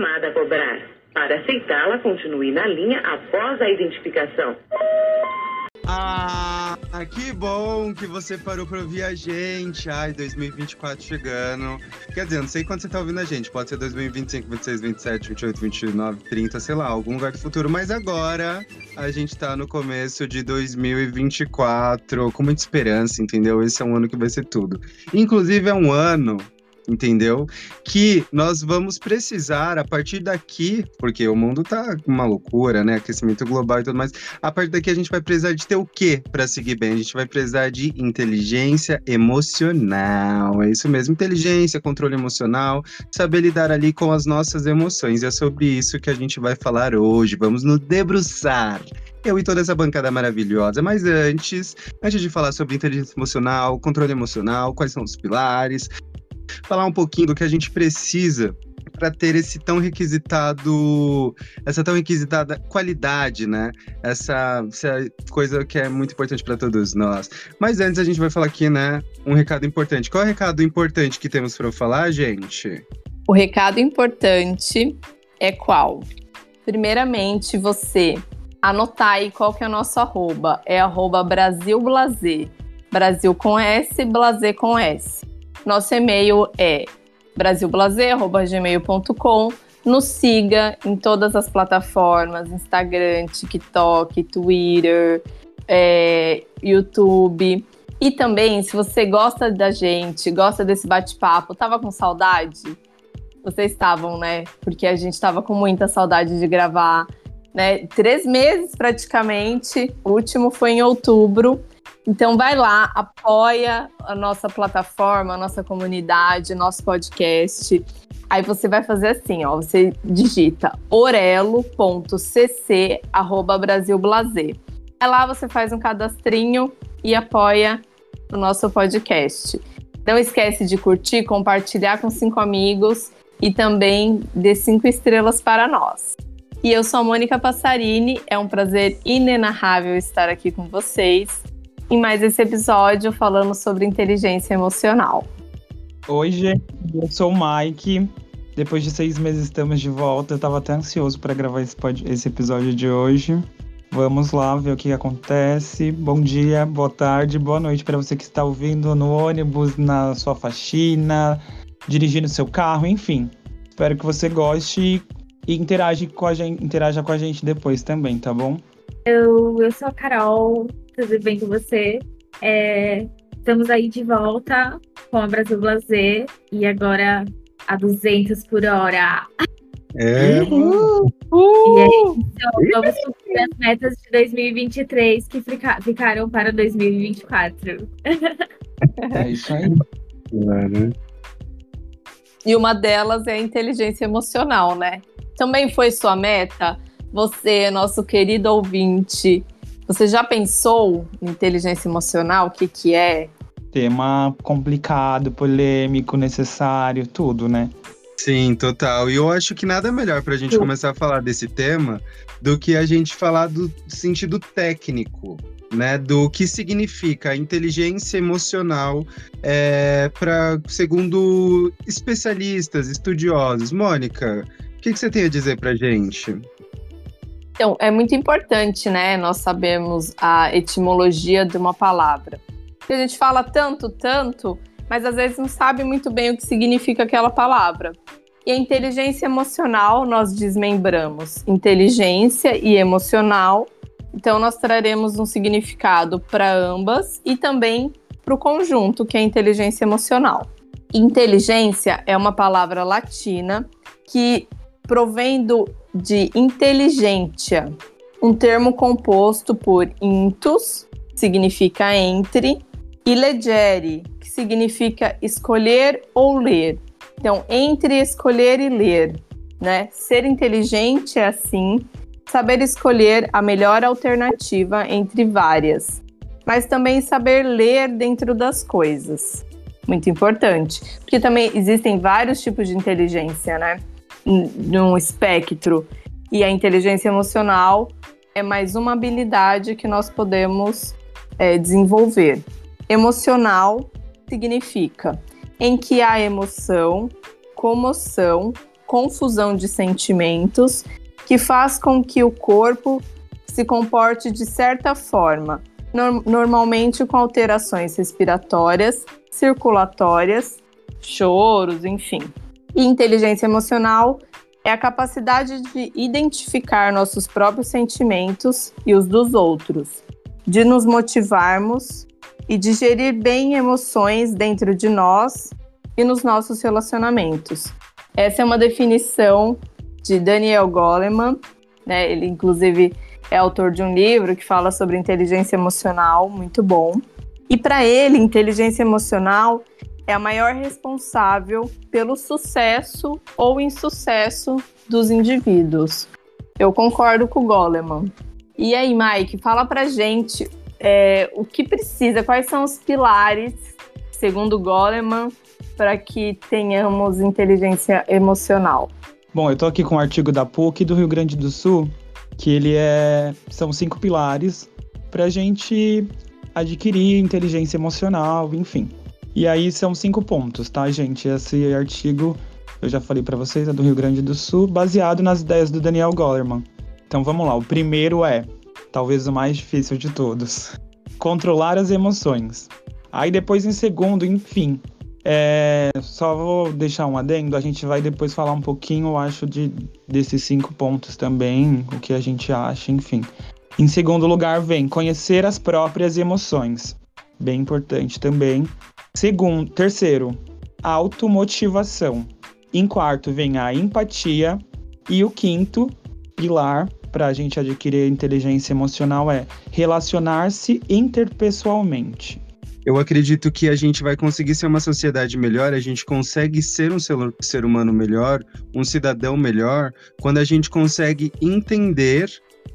chamada a cobrar. Para aceitá-la, continue na linha após a identificação. Ah, que bom que você parou pra ouvir a gente. Ai, 2024 chegando. Quer dizer, não sei quando você tá ouvindo a gente. Pode ser 2025, 26, 27, 28, 29, 30, sei lá, algum lugar do futuro. Mas agora a gente tá no começo de 2024 com muita esperança, entendeu? Esse é um ano que vai ser tudo. Inclusive, é um ano entendeu? Que nós vamos precisar, a partir daqui, porque o mundo tá uma loucura, né? Aquecimento global e tudo mais. A partir daqui a gente vai precisar de ter o quê para seguir bem? A gente vai precisar de inteligência emocional. É isso mesmo, inteligência, controle emocional, saber lidar ali com as nossas emoções. E é sobre isso que a gente vai falar hoje. Vamos nos debruçar eu e toda essa bancada maravilhosa. Mas antes, antes de falar sobre inteligência emocional, controle emocional, quais são os pilares, falar um pouquinho do que a gente precisa para ter esse tão requisitado, essa tão requisitada qualidade, né? Essa, essa coisa que é muito importante para todos nós. Mas antes a gente vai falar aqui, né? Um recado importante. Qual é o recado importante que temos para falar, gente? O recado importante é qual? Primeiramente, você anotar aí qual que é o nosso arroba. É arroba Brasil Blazer. Brasil com S, Blazer com S. Nosso e-mail é brasilblazer.gmail.com. Nos siga em todas as plataformas: Instagram, TikTok, Twitter, é, YouTube. E também, se você gosta da gente, gosta desse bate-papo, tava com saudade? Vocês estavam, né? Porque a gente tava com muita saudade de gravar, né? Três meses praticamente. O último foi em outubro. Então vai lá, apoia a nossa plataforma, a nossa comunidade, nosso podcast. Aí você vai fazer assim, ó, você digita orelo.cc brasilblazer. É lá você faz um cadastrinho e apoia o nosso podcast. Não esquece de curtir, compartilhar com cinco amigos e também dê cinco estrelas para nós. E eu sou a Mônica Passarini, é um prazer inenarrável estar aqui com vocês em mais esse episódio falando sobre inteligência emocional. Oi, gente, eu sou o Mike. Depois de seis meses estamos de volta. Eu estava até ansioso para gravar esse, esse episódio de hoje. Vamos lá ver o que acontece. Bom dia, boa tarde, boa noite para você que está ouvindo no ônibus, na sua faxina, dirigindo seu carro, enfim. Espero que você goste e com a gente, interaja com a gente depois também, tá bom? Eu, eu sou a Carol, tudo bem com você? É, estamos aí de volta com a Brasil Blazer e agora a 200 por hora. É. Uhul. E aí, então, vamos cumprir as metas de 2023 que fica, ficaram para 2024. É isso aí. E uma delas é a inteligência emocional, né? Também foi sua meta? Você, nosso querido ouvinte, você já pensou em inteligência emocional? O que, que é? Tema complicado, polêmico, necessário, tudo, né? Sim, total. E eu acho que nada melhor para a gente começar a falar desse tema do que a gente falar do sentido técnico, né? Do que significa inteligência emocional é, para segundo especialistas, estudiosos. Mônica, o que, que você tem a dizer para gente? Então, é muito importante, né, nós sabemos a etimologia de uma palavra. A gente fala tanto, tanto, mas às vezes não sabe muito bem o que significa aquela palavra. E a inteligência emocional nós desmembramos inteligência e emocional. Então, nós traremos um significado para ambas e também para o conjunto, que é inteligência emocional. Inteligência é uma palavra latina que provém do de inteligência, um termo composto por intus, significa entre, e legere, que significa escolher ou ler. Então, entre escolher e ler, né? Ser inteligente é assim, saber escolher a melhor alternativa entre várias, mas também saber ler dentro das coisas. Muito importante, porque também existem vários tipos de inteligência, né? Num espectro. E a inteligência emocional é mais uma habilidade que nós podemos é, desenvolver. Emocional significa em que há emoção, comoção, confusão de sentimentos que faz com que o corpo se comporte de certa forma, no normalmente com alterações respiratórias, circulatórias, choros, enfim. E inteligência emocional é a capacidade de identificar nossos próprios sentimentos e os dos outros, de nos motivarmos e de gerir bem emoções dentro de nós e nos nossos relacionamentos. Essa é uma definição de Daniel Goleman, né? Ele inclusive é autor de um livro que fala sobre inteligência emocional, muito bom. E para ele, inteligência emocional é a maior responsável pelo sucesso ou insucesso dos indivíduos. Eu concordo com o Goleman. E aí, Mike, fala pra gente é, o que precisa, quais são os pilares, segundo Goleman, para que tenhamos inteligência emocional. Bom, eu estou aqui com um artigo da PUC do Rio Grande do Sul, que ele é são cinco pilares para a gente adquirir inteligência emocional, enfim. E aí são cinco pontos, tá, gente? Esse artigo eu já falei para vocês é do Rio Grande do Sul, baseado nas ideias do Daniel Goleman. Então vamos lá. O primeiro é, talvez o mais difícil de todos, controlar as emoções. Aí depois em segundo, enfim, é, só vou deixar um adendo, a gente vai depois falar um pouquinho, eu acho, de, desses cinco pontos também, o que a gente acha, enfim. Em segundo lugar, vem conhecer as próprias emoções, bem importante também. Segundo, terceiro, automotivação. Em quarto, vem a empatia. E o quinto pilar para a gente adquirir inteligência emocional é relacionar-se interpessoalmente. Eu acredito que a gente vai conseguir ser uma sociedade melhor, a gente consegue ser um ser humano melhor, um cidadão melhor, quando a gente consegue entender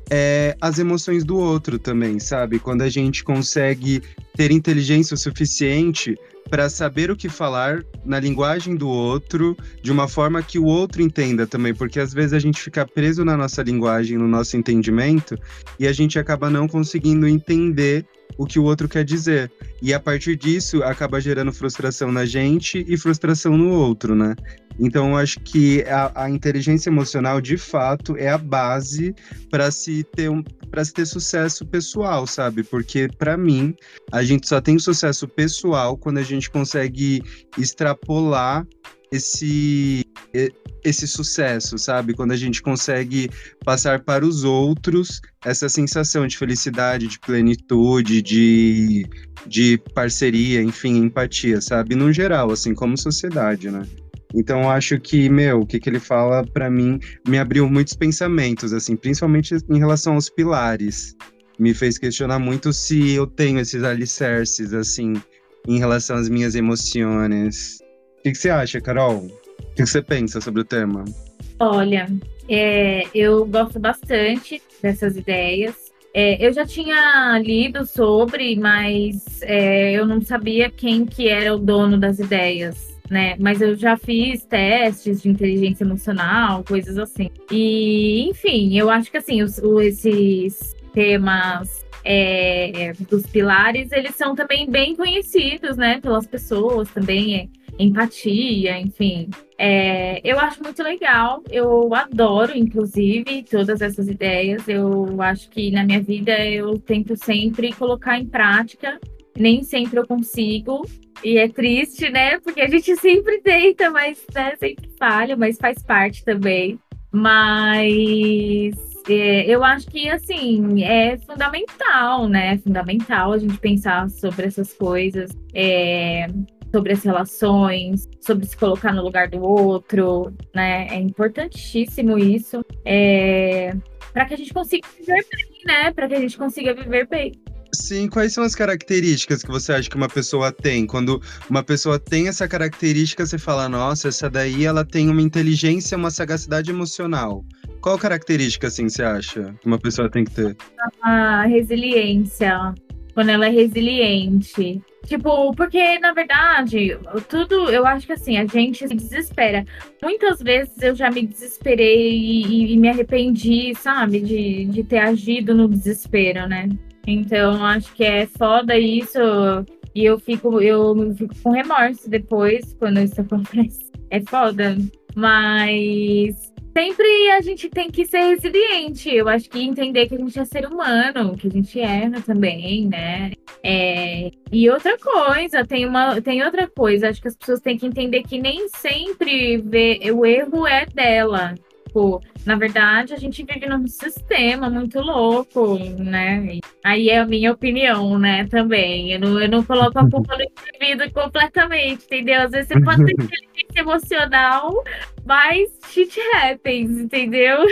é, as emoções do outro também, sabe? Quando a gente consegue ter inteligência o suficiente para saber o que falar na linguagem do outro, de uma forma que o outro entenda também, porque às vezes a gente fica preso na nossa linguagem, no nosso entendimento, e a gente acaba não conseguindo entender o que o outro quer dizer. E a partir disso acaba gerando frustração na gente e frustração no outro, né? Então eu acho que a, a inteligência emocional, de fato, é a base para se ter um, para se ter sucesso pessoal, sabe? Porque para mim, a gente só tem sucesso pessoal quando a gente consegue extrapolar esse esse sucesso, sabe? Quando a gente consegue passar para os outros essa sensação de felicidade, de plenitude, de, de parceria, enfim, empatia, sabe? No geral, assim, como sociedade, né? Então acho que, meu, o que, que ele fala para mim me abriu muitos pensamentos, assim, principalmente em relação aos pilares. Me fez questionar muito se eu tenho esses alicerces, assim, em relação às minhas emoções. O que, que você acha, Carol? O que, que você pensa sobre o tema? Olha, é, eu gosto bastante dessas ideias. É, eu já tinha lido sobre, mas é, eu não sabia quem que era o dono das ideias né? Mas eu já fiz testes de inteligência emocional, coisas assim. E, enfim, eu acho que assim, os, esses temas é, dos pilares, eles são também bem conhecidos, né, pelas pessoas também. É, empatia, enfim. É, eu acho muito legal, eu adoro, inclusive, todas essas ideias. Eu acho que na minha vida eu tento sempre colocar em prática nem sempre eu consigo. E é triste, né? Porque a gente sempre tenta, mas né, sempre falha, mas faz parte também. Mas é, eu acho que, assim, é fundamental, né? É fundamental a gente pensar sobre essas coisas, é, sobre as relações, sobre se colocar no lugar do outro, né? É importantíssimo isso. É, para que a gente consiga viver bem, né? Para que a gente consiga viver bem. Sim, quais são as características que você acha que uma pessoa tem? Quando uma pessoa tem essa característica, você fala, nossa, essa daí ela tem uma inteligência, uma sagacidade emocional. Qual característica, assim, você acha que uma pessoa tem que ter? A resiliência. Quando ela é resiliente. Tipo, porque, na verdade, tudo, eu acho que assim, a gente se desespera. Muitas vezes eu já me desesperei e, e me arrependi, sabe, de, de ter agido no desespero, né? Então, acho que é foda isso. E eu fico, eu fico com remorso depois, quando isso acontece. É foda. Mas sempre a gente tem que ser resiliente. Eu acho que entender que a gente é ser humano, que a gente erra também, né? É... E outra coisa, tem uma, tem outra coisa. Acho que as pessoas têm que entender que nem sempre vê, o erro é dela. Tipo, na verdade, a gente vive num sistema muito louco, né? Aí é a minha opinião, né, também. Eu não, eu não coloco a culpa no indivíduo completamente, entendeu? Às vezes você pode ter inteligência emocional, mas shit happens, entendeu?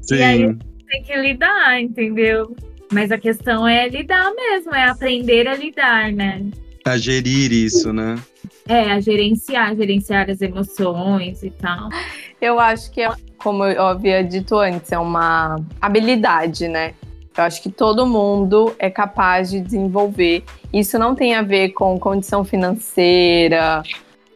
Sim. E aí tem que lidar, entendeu? Mas a questão é lidar mesmo, é aprender a lidar, né? A gerir isso, né? É, a gerenciar, gerenciar as emoções e tal. Eu acho que, é, como eu havia dito antes, é uma habilidade, né? Eu acho que todo mundo é capaz de desenvolver. Isso não tem a ver com condição financeira,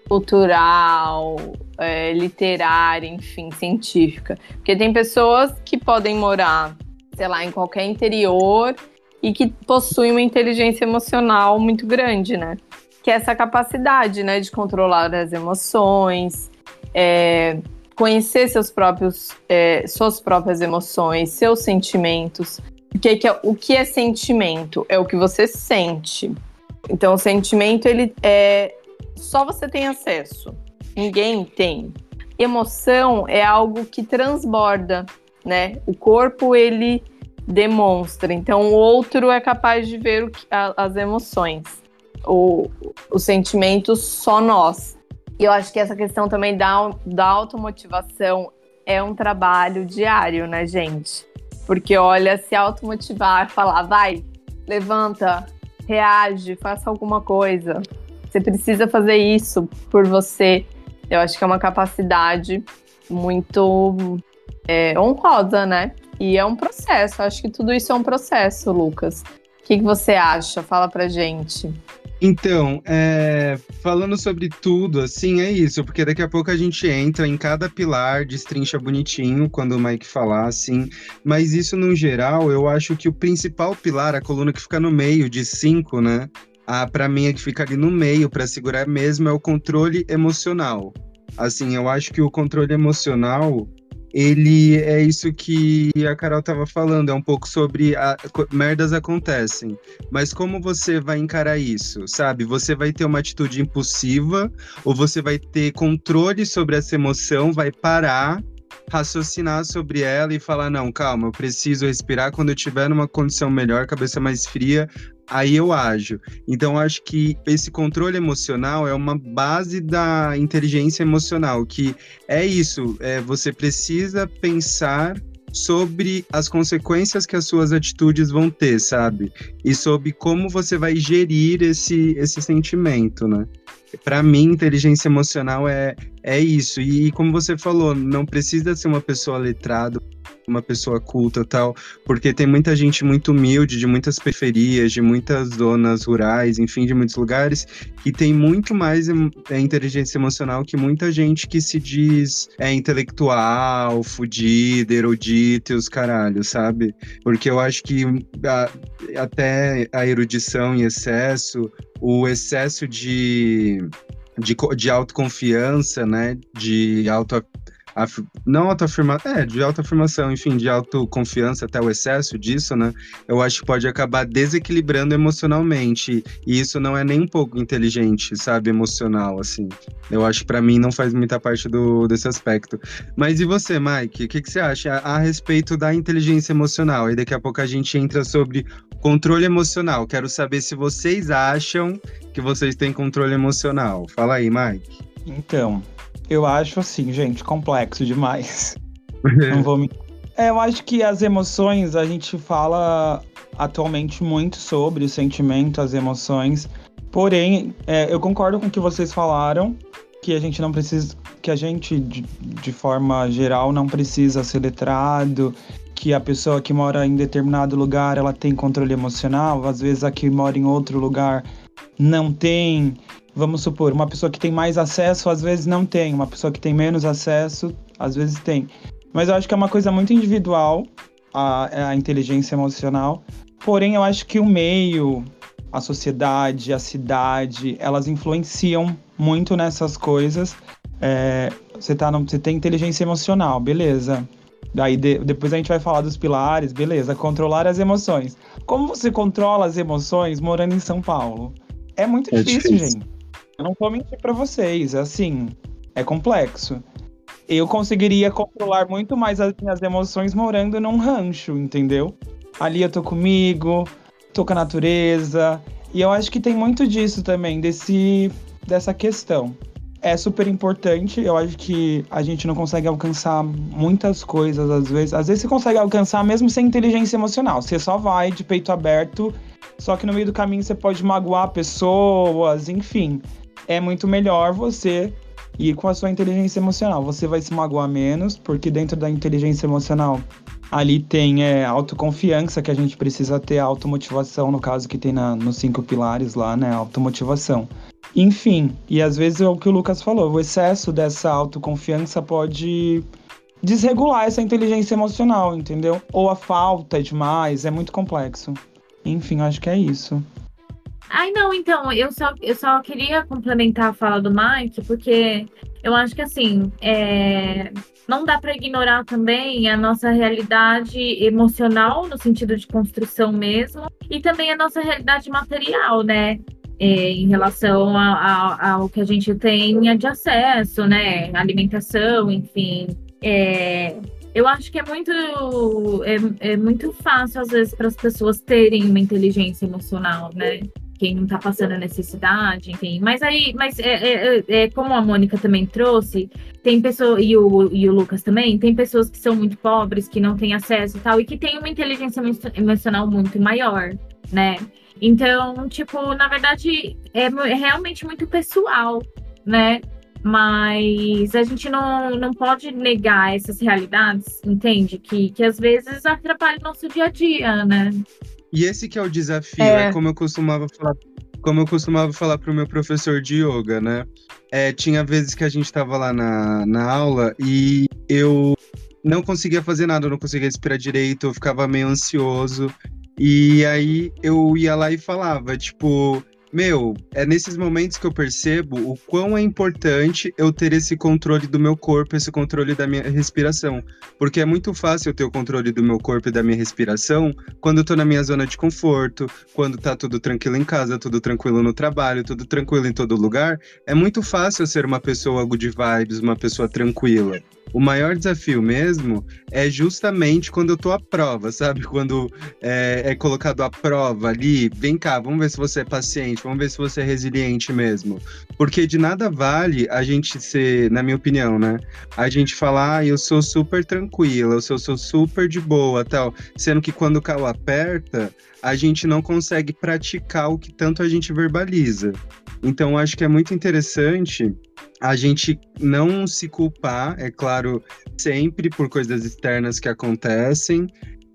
cultural, é, literária, enfim, científica. Porque tem pessoas que podem morar, sei lá, em qualquer interior e que possuem uma inteligência emocional muito grande, né? Que é essa capacidade, né, de controlar as emoções, é, conhecer seus próprios, é, suas próprias emoções, seus sentimentos. Porque que é, o que é sentimento? É o que você sente. Então, o sentimento, ele é. Só você tem acesso. Ninguém tem. Emoção é algo que transborda, né? O corpo, ele demonstra. Então, o outro é capaz de ver que, a, as emoções. O, os sentimentos, só nós. E eu acho que essa questão também da, da automotivação é um trabalho diário, né, gente? Porque, olha, se automotivar, falar, vai, levanta, reage, faça alguma coisa. Você precisa fazer isso por você. Eu acho que é uma capacidade muito é, honrosa, né? E é um processo. Acho que tudo isso é um processo, Lucas. O que, que você acha? Fala pra gente. Então, é, falando sobre tudo, assim, é isso, porque daqui a pouco a gente entra em cada pilar, destrincha bonitinho quando o Mike falar, assim, mas isso no geral, eu acho que o principal pilar, a coluna que fica no meio de cinco, né, a, pra mim é que fica ali no meio para segurar mesmo, é o controle emocional. Assim, eu acho que o controle emocional, ele é isso que a Carol estava falando, é um pouco sobre a, merdas acontecem, mas como você vai encarar isso, sabe? Você vai ter uma atitude impulsiva ou você vai ter controle sobre essa emoção, vai parar, raciocinar sobre ela e falar não, calma, eu preciso respirar quando eu estiver numa condição melhor, cabeça mais fria, aí eu ajo. Então, acho que esse controle emocional é uma base da inteligência emocional, que é isso, é, você precisa pensar sobre as consequências que as suas atitudes vão ter, sabe? E sobre como você vai gerir esse, esse sentimento, né? Para mim, inteligência emocional é, é isso. E, e como você falou, não precisa ser uma pessoa letrada, uma pessoa culta tal, porque tem muita gente muito humilde, de muitas periferias, de muitas zonas rurais, enfim, de muitos lugares, que tem muito mais é, inteligência emocional que muita gente que se diz é intelectual, fudido, erudito e os caralhos, sabe? Porque eu acho que a, até a erudição em excesso, o excesso de de, de autoconfiança, né? De auto af, não autoafirmação, é, de autoafirmação, enfim, de autoconfiança até o excesso disso, né? Eu acho que pode acabar desequilibrando emocionalmente. E isso não é nem um pouco inteligente, sabe? Emocional, assim. Eu acho que pra mim não faz muita parte do, desse aspecto. Mas e você, Mike? O que, que você acha a, a respeito da inteligência emocional? E daqui a pouco a gente entra sobre controle emocional. Quero saber se vocês acham que vocês têm controle emocional. Fala aí, Mike. Então, eu acho assim, gente, complexo demais. Não vou me. É, eu acho que as emoções, a gente fala atualmente muito sobre o sentimento, as emoções. Porém, é, eu concordo com o que vocês falaram, que a gente não precisa. Que a gente, de, de forma geral, não precisa ser letrado, que a pessoa que mora em determinado lugar ela tem controle emocional, às vezes a que mora em outro lugar não tem vamos supor, uma pessoa que tem mais acesso às vezes não tem, uma pessoa que tem menos acesso às vezes tem. Mas eu acho que é uma coisa muito individual a, a inteligência emocional. Porém, eu acho que o meio, a sociedade, a cidade, elas influenciam muito nessas coisas. É, você, tá no, você tem inteligência emocional, beleza. Daí de, depois a gente vai falar dos pilares, beleza. Controlar as emoções. Como você controla as emoções morando em São Paulo? É muito É difícil, difícil. gente. Eu não vou mentir pra vocês, assim, é complexo. Eu conseguiria controlar muito mais as minhas emoções morando num rancho, entendeu? Ali eu tô comigo, tô com a natureza. E eu acho que tem muito disso também, desse, dessa questão. É super importante, eu acho que a gente não consegue alcançar muitas coisas às vezes. Às vezes você consegue alcançar mesmo sem inteligência emocional. Você só vai de peito aberto, só que no meio do caminho você pode magoar pessoas, enfim. É muito melhor você ir com a sua inteligência emocional. Você vai se magoar menos, porque dentro da inteligência emocional ali tem é, autoconfiança que a gente precisa ter, automotivação, no caso que tem na, nos cinco pilares lá, né? Automotivação. Enfim, e às vezes é o que o Lucas falou, o excesso dessa autoconfiança pode desregular essa inteligência emocional, entendeu? Ou a falta demais, é muito complexo. Enfim, acho que é isso. Ai, não, então, eu só, eu só queria complementar a fala do Mike, porque eu acho que, assim, é, não dá para ignorar também a nossa realidade emocional, no sentido de construção mesmo, e também a nossa realidade material, né? É, em relação ao que a gente tem de acesso, né? Alimentação, enfim. É, eu acho que é muito, é, é muito fácil, às vezes, para as pessoas terem uma inteligência emocional, né? Quem não está passando necessidade, enfim. Mas aí, mas é, é- é- é como a Mônica também trouxe, tem pessoas, e o, e o Lucas também, tem pessoas que são muito pobres, que não têm acesso e tal, e que têm uma inteligência emo- emocional muito maior, né? Então, tipo, na verdade, é, é realmente muito pessoal, né? Mas a gente não, não pode negar essas realidades, entende? Que, que às vezes atrapalham o nosso dia a dia, né? E esse que é o desafio, É. é, como eu costumava falar, como eu costumava falar pro meu professor de yoga, né? É, tinha vezes que a gente tava lá na, na aula e eu não conseguia fazer nada, eu não conseguia respirar direito, eu ficava meio ansioso. E aí eu ia lá e falava, tipo, meu, é nesses momentos que eu percebo o quão é importante eu ter esse controle do meu corpo, esse controle da minha respiração. Porque é muito fácil eu ter o controle do meu corpo e da minha respiração quando eu tô na minha zona de conforto, quando tá tudo tranquilo em casa, tudo tranquilo no trabalho, tudo tranquilo em todo lugar, é muito fácil eu ser uma pessoa good vibes, uma pessoa tranquila. O maior desafio mesmo é justamente quando eu tô à prova, sabe? Quando é, é colocado à prova ali, vem cá, vamos ver se você é paciente, vamos ver se você é resiliente mesmo. Porque de nada vale a gente ser, na minha opinião, né? A gente falar, ah, eu sou super tranquila, eu sou, sou super de boa, tal. Sendo que quando o carro aperta, a gente não consegue praticar o que tanto a gente verbaliza. Então, acho que é muito interessante a gente não se culpar, é claro, sempre por coisas externas que acontecem,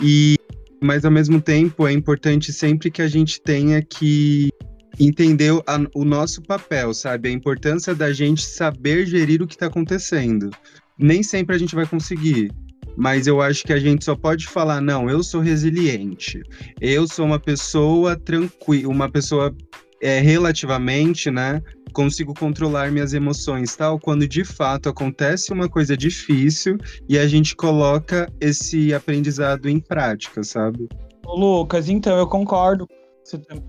e mas ao mesmo tempo é importante sempre que a gente tenha que entender o, a- o nosso papel, sabe? A importância da gente saber gerir o que está acontecendo. Nem sempre a gente vai conseguir, mas eu acho que a gente só pode falar, não, eu sou resiliente, eu sou uma pessoa tranquila, uma pessoa é, relativamente, né? Consigo controlar minhas emoções, tal, quando de fato acontece uma coisa difícil e a gente coloca esse aprendizado em prática, sabe? Ô, Lucas, então eu concordo com isso também.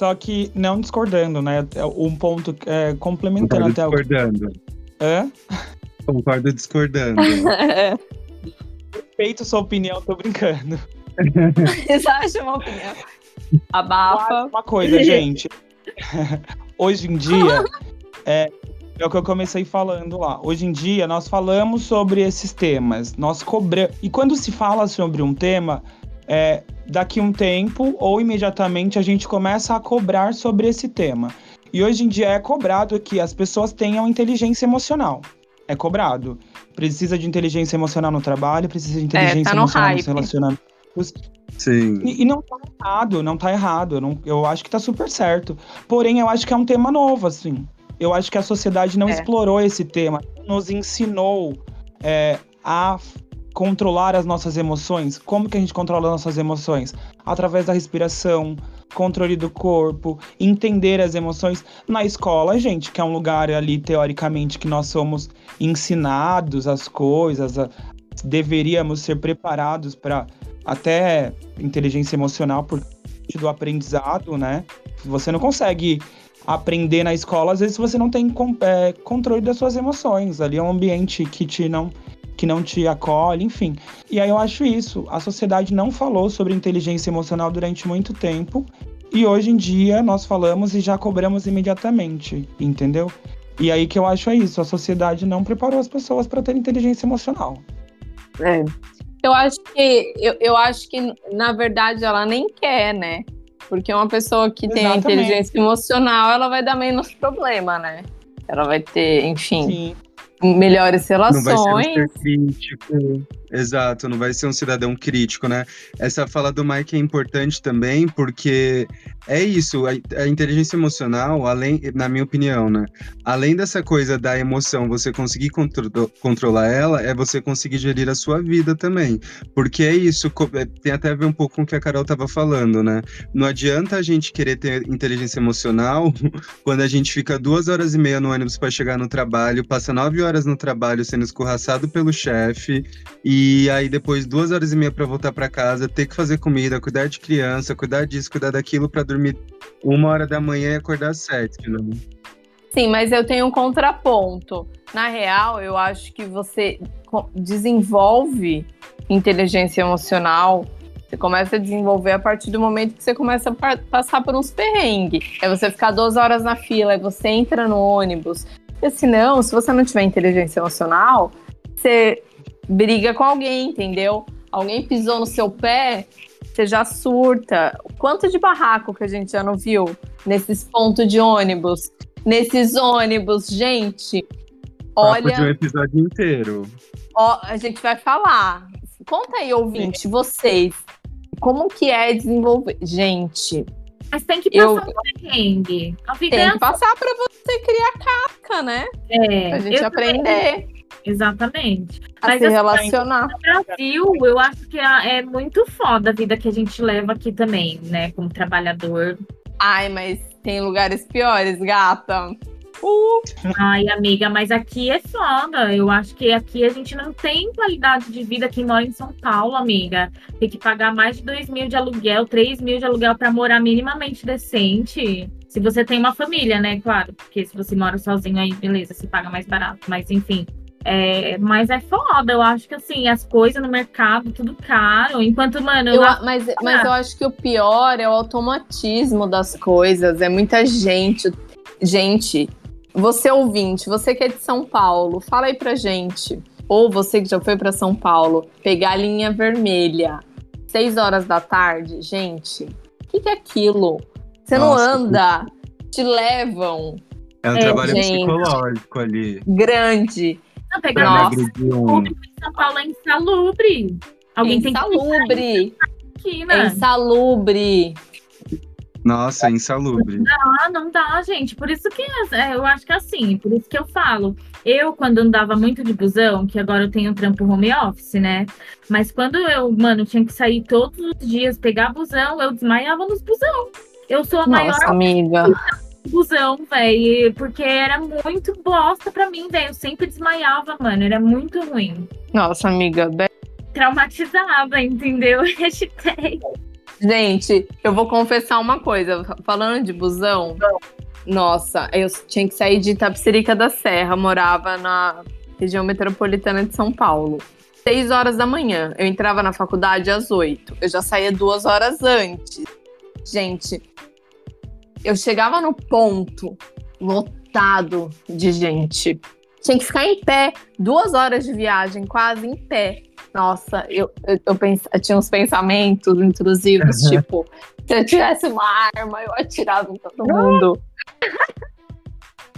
Só que não discordando, né? É Um ponto é, complementando Concordo até o. discordando. Hã? Concordo discordando. Respeito sua opinião, tô brincando. Acham uma opinião? Abafa. Uma coisa, gente. Hoje em dia, é, é o que eu comecei falando lá. Hoje em dia, nós falamos sobre esses temas. Nós cobramos. E quando se fala sobre um tema, é, daqui um tempo ou imediatamente a gente começa a cobrar sobre esse tema. E hoje em dia é cobrado que as pessoas tenham inteligência emocional. É cobrado. Precisa de inteligência emocional no trabalho, precisa de inteligência tá no emocional nos hype. relacionamentos. Sim. E, e não tá errado, não tá errado. Eu, não- eu acho que tá super certo. Porém, eu acho que é um tema novo, assim. Eu acho que a sociedade não É. explorou esse tema, nos ensinou é, a controlar as nossas emoções. Como que a gente controla as nossas emoções? Através da respiração, controle do corpo, entender as emoções. Na escola, gente, que é um lugar ali, teoricamente, que nós somos ensinados as coisas, a, deveríamos ser preparados para até inteligência emocional por do aprendizado, né? Você não consegue aprender na escola, às vezes você não tem é, controle das suas emoções. Ali é um ambiente que te não que não te acolhe, enfim. E aí eu acho isso. A sociedade não falou sobre inteligência emocional durante muito tempo. E hoje em dia nós falamos e já cobramos imediatamente, entendeu? E aí que eu acho é isso, a sociedade não preparou as pessoas para ter inteligência emocional. É. Eu acho que eu, eu acho que na verdade ela nem quer, né? Porque uma pessoa que tem a inteligência emocional, ela vai dar menos problema, né? Ela vai ter, enfim, Sim. Melhores relações. Não vai ser um ser crítico. Exato, não vai ser um cidadão crítico, né? Essa fala do Mike é importante também, porque é isso, a, a, inteligência emocional, além, na minha opinião, né? Além dessa coisa da emoção, você conseguir contro controlar ela, é você conseguir gerir a sua vida também. Porque é isso, é, tem até a ver um pouco com o que a Carol estava falando, né? Não adianta a gente querer ter inteligência emocional quando a gente fica duas horas e meia no ônibus para chegar no trabalho, passa nove horas no trabalho sendo escorraçado pelo chefe e e aí depois duas horas e meia para voltar para casa, ter que fazer comida, cuidar de criança, cuidar disso, cuidar daquilo para dormir uma hora da manhã e acordar sete, né? Sim, mas eu tenho um contraponto. Na real, eu acho que você desenvolve inteligência emocional. Você começa a desenvolver a partir do momento que você começa a passar por uns perrengues. É você ficar duas horas na fila, é você entra no ônibus. Porque senão, se você não tiver inteligência emocional, você briga com alguém, entendeu? Alguém pisou no seu pé, você já surta. Quanto de barraco que a gente já não viu nesses pontos de ônibus? Nesses ônibus, gente. Olha. de um episódio inteiro. Ó, a gente vai falar. Conta aí, ouvinte, vocês. Como que é desenvolver. Gente. Mas tem que passar eu... um perrengue. Tem que passar para você criar casca, né? É. Pra gente aprender. Também. Exatamente. A Mas se assim, relacionar. No Brasil, eu acho que é, é muito foda a vida que a gente leva aqui também, né? Como trabalhador. Ai, mas tem lugares piores, gata. Uh. Ai, amiga, mas aqui é foda. Eu acho que aqui a gente não tem qualidade de vida quem mora em São Paulo, amiga. Tem que pagar mais de 2 mil de aluguel, 3 mil de aluguel para morar minimamente decente. Se você tem uma família, né? Claro, porque se você mora sozinho aí, beleza, se paga mais barato. Mas enfim, é, mas é foda, eu acho que assim, as coisas no mercado, tudo caro. Enquanto, mano. Eu, eu mas, mas eu acho que o pior é o automatismo das coisas. É muita gente. Gente, você ouvinte, você que é de São Paulo, fala aí pra gente. Ou você que já foi para São Paulo, pegar a linha vermelha, seis horas da tarde, gente, o que, que, é aquilo? Você Nossa, não anda, que... te levam. É um é, trabalho gente, psicológico ali. Grande. Não, pegar Nossa. público em São Paulo é insalubre. Alguém é tem insalubre. que É insalubre. Nossa, é insalubre. Não dá, não dá, gente. Por isso que é, eu acho que é assim, por isso que eu falo. Eu, quando andava muito de busão, que agora eu tenho trampo home office, né? Mas quando eu, mano, tinha que sair todos os dias, pegar busão, eu desmaiava nos busão. Eu sou a Nossa, maior. amiga busão, velho. Porque era muito bosta pra mim, velho. Eu sempre desmaiava, mano. Era muito ruim. Nossa, amiga. Traumatizava, entendeu? Hashtag. Gente, eu vou confessar uma coisa. Falando de busão, nossa, eu tinha que sair de Itapsirica da Serra, morava na região metropolitana de São Paulo. Seis horas da manhã. Eu entrava na faculdade às oito. Eu já saía duas horas antes. Gente, eu chegava no ponto lotado de gente. Tinha que ficar em pé, duas horas de viagem, quase em pé. Nossa, eu, eu, eu, pens, eu tinha uns pensamentos intrusivos, tipo, se eu tivesse uma arma, eu atirava em todo mundo.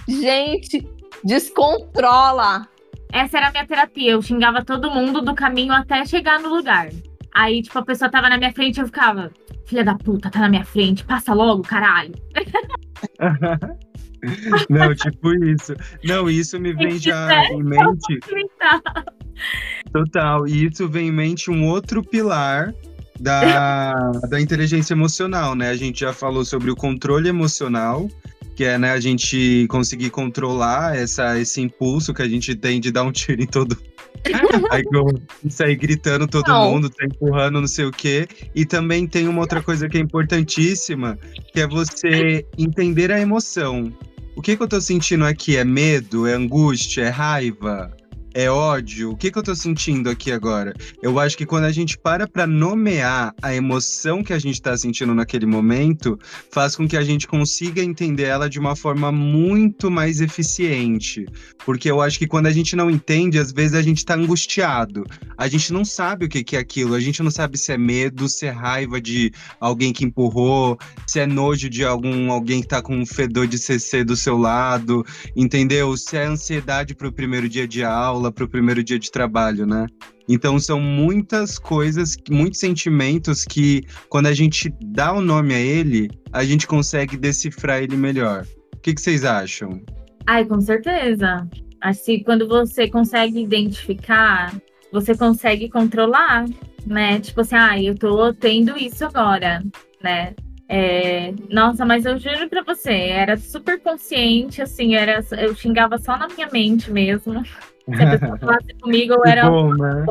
gente, descontrola. Essa era a minha terapia. Eu xingava todo mundo do caminho até chegar no lugar. Aí, tipo, a pessoa tava na minha frente, eu ficava, filha da puta, tá na minha frente, passa logo, caralho. Não, tipo isso. Não, isso me vem já em mente. Total. E isso vem em mente um outro pilar da, da inteligência emocional, né? A gente já falou sobre o controle emocional, que é né, a gente conseguir controlar essa, esse impulso que a gente tem de dar um tiro em todo. Aí eu sair gritando todo Não. mundo, tá empurrando não sei o quê. E também tem uma outra coisa que é importantíssima, que é você entender a emoção. O que, que eu tô sentindo aqui? É medo? É angústia? É raiva? É ódio? O que, que eu tô sentindo aqui agora? Eu acho que quando a gente para pra nomear a emoção que a gente tá sentindo naquele momento, faz com que a gente consiga entender ela de uma forma muito mais eficiente. Porque eu acho que quando a gente não entende, às vezes a gente tá angustiado. A gente não sabe o que, que é aquilo. A gente não sabe se é medo, se é raiva de alguém que empurrou, se é nojo de algum alguém que tá com um fedor de CC do seu lado, entendeu? Se é ansiedade pro primeiro dia de aula, pro primeiro dia de trabalho, né? Então são muitas coisas, muitos sentimentos que quando a gente dá o nome a ele, a gente consegue decifrar ele melhor. O que, que vocês acham? Ai, com certeza. Assim, quando você consegue identificar, você consegue controlar, né? Tipo assim, ah, eu tô tendo isso agora, né? É, nossa, mas eu juro pra você, era super consciente, assim, era, eu xingava só na minha mente mesmo. Se a pessoa falasse comigo, eu era bom, né?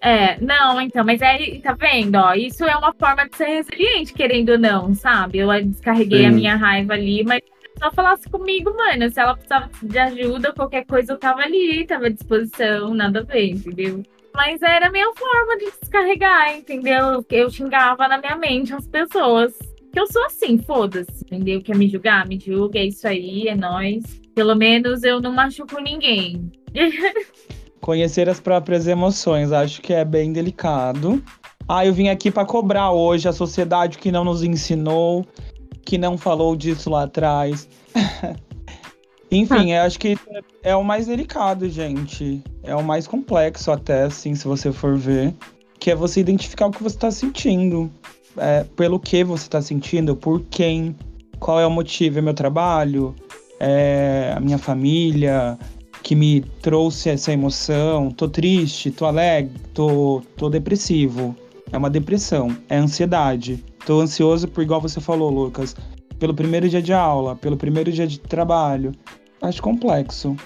É, não, então, mas aí, tá vendo, ó, isso é uma forma de ser resiliente, querendo ou não, sabe? Eu descarreguei a Sim. minha raiva ali, mas se a pessoa falasse comigo, mano, se ela precisava de ajuda, qualquer coisa, eu tava ali, tava à disposição, nada a ver, entendeu? Mas era a minha forma de descarregar, entendeu? Eu xingava na minha mente as pessoas. Que eu sou assim, foda-se, entendeu? Quer me julgar? Me julga, é isso aí, é nóis. Pelo menos eu não machuco ninguém. Conhecer as próprias emoções, acho que é bem delicado. Ah, eu vim aqui para cobrar hoje a sociedade que não nos ensinou, que não falou disso lá atrás. Enfim, eu acho que é o mais delicado, gente. É o mais complexo até, assim, se você for ver. Que é você identificar o que você tá sentindo. É, pelo que você tá sentindo, por quem, qual é o motivo, é meu trabalho, é a minha família, que me trouxe essa emoção. Tô triste, tô alegre, tô, tô depressivo. É uma depressão, é ansiedade. Tô ansioso por, igual você falou, Lucas, pelo primeiro dia de aula, pelo primeiro dia de trabalho. Acho complexo.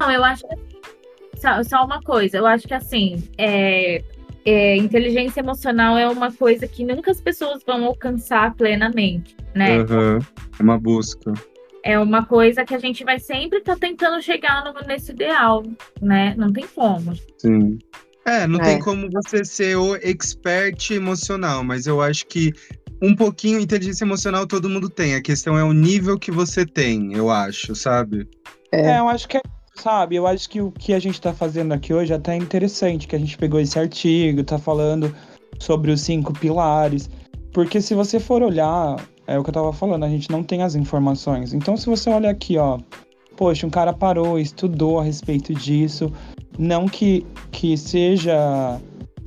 Não, eu acho que só, só uma coisa, eu acho que assim, é, é, inteligência emocional é uma coisa que nunca as pessoas vão alcançar plenamente, né? Aham. É uma busca. É uma coisa que a gente vai sempre estar tentando chegar no- nesse ideal, né? Não tem como. Sim. É, não É. tem como você ser o expert emocional, mas eu acho que um pouquinho inteligência emocional todo mundo tem. A questão é o nível que você tem, eu acho, sabe? É. É, eu acho que é, sabe, eu acho que o que a gente tá fazendo aqui hoje é até interessante, que a gente pegou esse artigo, tá falando sobre os cinco pilares. Porque se você for olhar, é o que eu tava falando, a gente não tem as informações. Então, se você olha aqui, ó, poxa, um cara parou, estudou a respeito disso, não que, que seja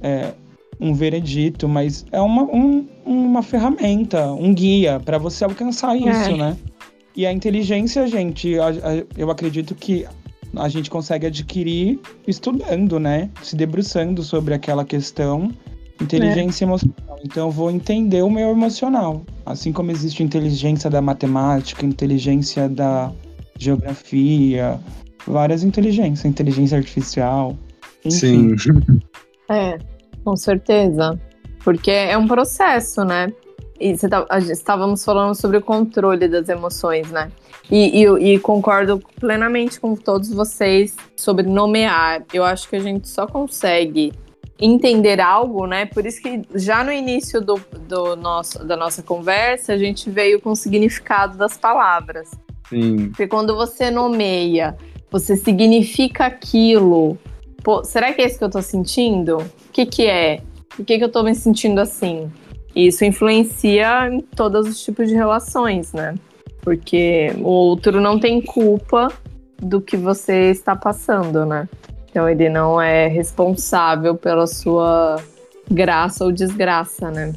é, um veredito, mas é uma, um- uma ferramenta, um guia para você alcançar isso, É. né? E a inteligência, gente, a- a- eu acredito que a gente consegue adquirir estudando, né? Se debruçando sobre aquela questão. Inteligência emocional. Então eu vou entender o meu emocional. Assim como existe inteligência da matemática, inteligência da geografia, várias inteligências, inteligência artificial. Enfim. Sim. É, com certeza. Porque é um processo, né? E você tá- estávamos falando sobre o controle das emoções, né? E, e- e concordo plenamente com todos vocês sobre nomear. Eu acho que a gente só consegue entender algo, né? Por isso que já no início do, do nosso, da nossa conversa, a gente veio com o significado das palavras. Sim. Porque quando você nomeia, você significa aquilo. Pô, será que é isso que eu tô sentindo? O que que é? Por que que eu tô me sentindo assim? Isso influencia em todos os tipos de relações, né? Porque o outro não tem culpa do que você está passando, né? Então ele não é responsável pela sua graça ou desgraça, né?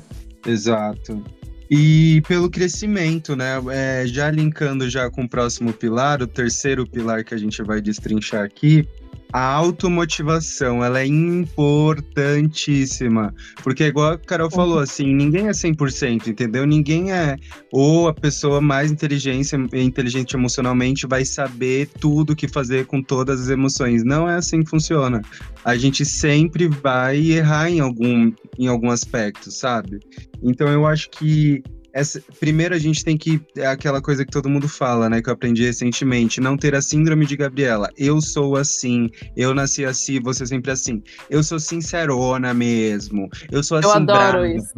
Exato. E pelo crescimento, né? É, já linkando já com o próximo pilar, o terceiro pilar que a gente vai destrinchar aqui, a automotivação, ela é importantíssima. Porque, igual a Carol falou, assim, ninguém é 100%, entendeu? Ninguém é. Ou a pessoa mais inteligente, inteligente emocionalmente vai saber tudo o que fazer com todas as emoções. Não é assim que funciona. A gente sempre vai errar em algum, em algum aspecto, sabe? Então, eu acho que essa, primeiro a gente tem que. É aquela coisa que todo mundo fala, né? Que eu aprendi recentemente. Não ter a síndrome de Gabriela. Eu sou assim, eu nasci assim, você sempre assim. Eu sou sincerona mesmo. Eu sou assim. Eu adoro brava. isso.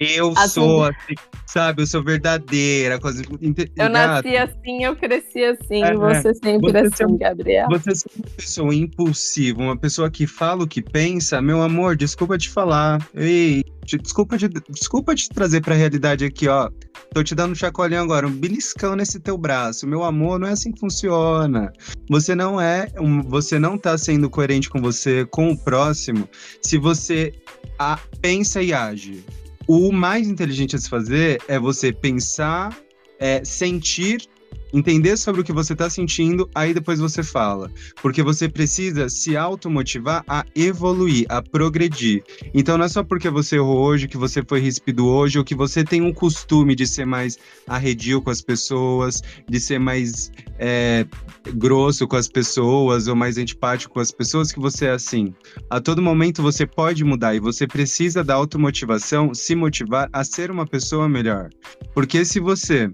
Eu assim, sou assim, sabe? Eu sou verdadeira. Coisa, eu nasci assim, eu cresci assim. É, você sempre você assim, Gabriel. Você é uma pessoa impulsiva, uma pessoa que fala o que pensa. Meu amor, desculpa te falar. Ei, desculpa te, desculpa te trazer pra realidade aqui, ó. Tô te dando um chacoalhão agora, um beliscão nesse teu braço. Meu amor, não é assim que funciona. Você não é, você não tá sendo coerente com você, com o próximo, se você a, pensa e age. O mais inteligente a se fazer é você pensar, é, sentir entender sobre o que você está sentindo, aí depois você fala. Porque você precisa se automotivar a evoluir, a progredir. Então não é só porque você errou hoje, que você foi ríspido hoje, ou que você tem um costume de ser mais arredio com as pessoas, de ser mais é, grosso com as pessoas, ou mais antipático com as pessoas, que você é assim. A todo momento você pode mudar e você precisa da automotivação, se motivar a ser uma pessoa melhor. Porque se você